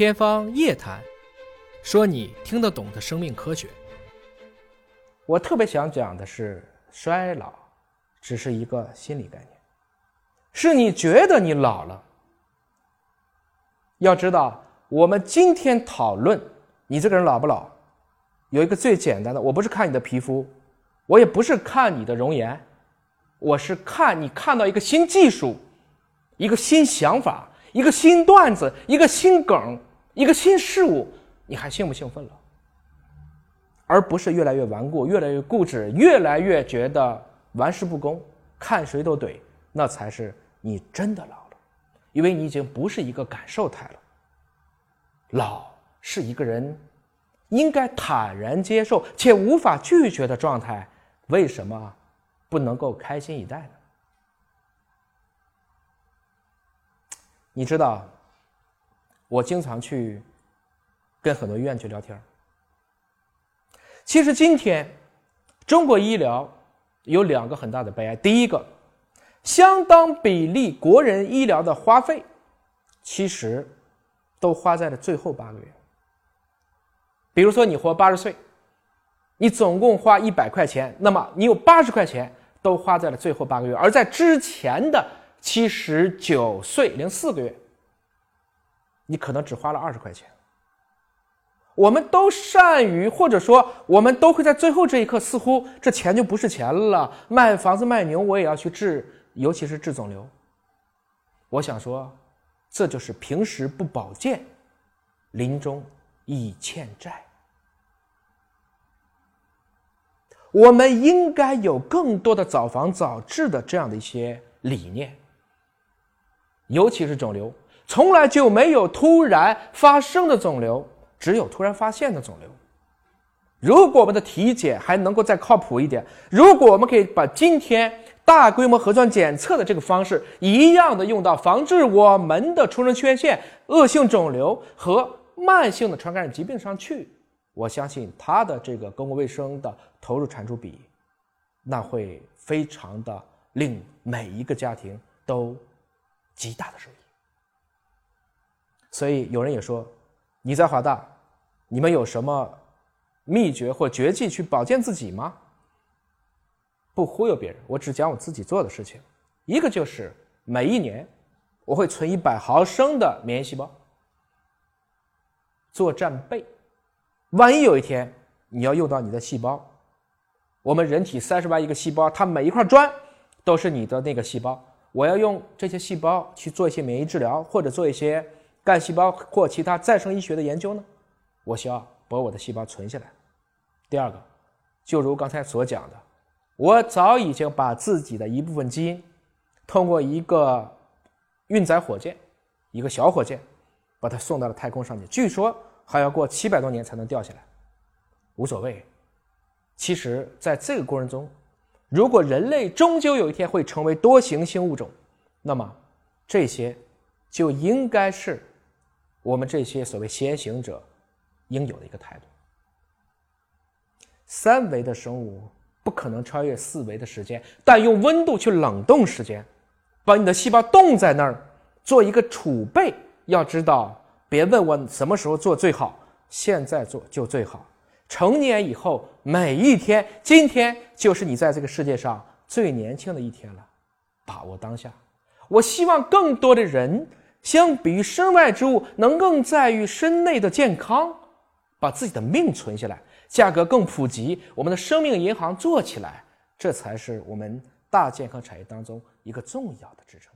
天方夜谭，说你听得懂的生命科学。我特别想讲的是，衰老只是一个心理概念，是你觉得你老了。要知道，我们今天讨论你这个人老不老，有一个最简单的，我不是看你的皮肤，我也不是看你的容颜，我是看你看到一个新技术，一个新想法。一个新段子，一个新梗，一个新事物，你还兴不兴奋了？而不是越来越顽固，越来越固执，越来越觉得玩世不恭，看谁都怼，那才是你真的老了，因为你已经不是一个感受态了。老是一个人应该坦然接受且无法拒绝的状态，为什么不能够开心以待呢？你知道，我经常去跟很多医院去聊天其实今天，中国医疗有两个很大的悲哀。第一个，相当比例国人医疗的花费，其实都花在了最后八个月。比如说，你活八十岁，你总共花一百块钱，那么你有八十块钱都花在了最后八个月，而在之前的。七十九岁零四个月，你可能只花了二十块钱。我们都善于，或者说我们都会在最后这一刻，似乎这钱就不是钱了。卖房子卖牛，我也要去治，尤其是治肿瘤。我想说，这就是平时不保健，临终已欠债。我们应该有更多的早防早治的这样的一些理念。尤其是肿瘤，从来就没有突然发生的肿瘤，只有突然发现的肿瘤。如果我们的体检还能够再靠谱一点，如果我们可以把今天大规模核酸检测的这个方式一样的用到防治我们的出生缺陷、恶性肿瘤和慢性的传感染疾病上去，我相信它的这个公共卫生的投入产出比，那会非常的令每一个家庭都。极大的收益，所以有人也说，你在华大，你们有什么秘诀或绝技去保健自己吗？不忽悠别人，我只讲我自己做的事情。一个就是每一年我会存一百毫升的免疫细胞做战备，万一有一天你要用到你的细胞，我们人体三十万亿个细胞，它每一块砖都是你的那个细胞。我要用这些细胞去做一些免疫治疗，或者做一些干细胞或其他再生医学的研究呢？我需要把我的细胞存下来。第二个，就如刚才所讲的，我早已经把自己的一部分基因，通过一个运载火箭，一个小火箭，把它送到了太空上去。据说还要过七百多年才能掉下来，无所谓。其实，在这个过程中，如果人类终究有一天会成为多行星物种，那么这些就应该是我们这些所谓先行者应有的一个态度。三维的生物不可能超越四维的时间，但用温度去冷冻时间，把你的细胞冻在那儿，做一个储备。要知道，别问我什么时候做最好，现在做就最好。成年以后，每一天，今天就是你在这个世界上最年轻的一天了。把握当下，我希望更多的人，相比于身外之物，能更在于身内的健康，把自己的命存下来，价格更普及，我们的生命银行做起来，这才是我们大健康产业当中一个重要的支撑。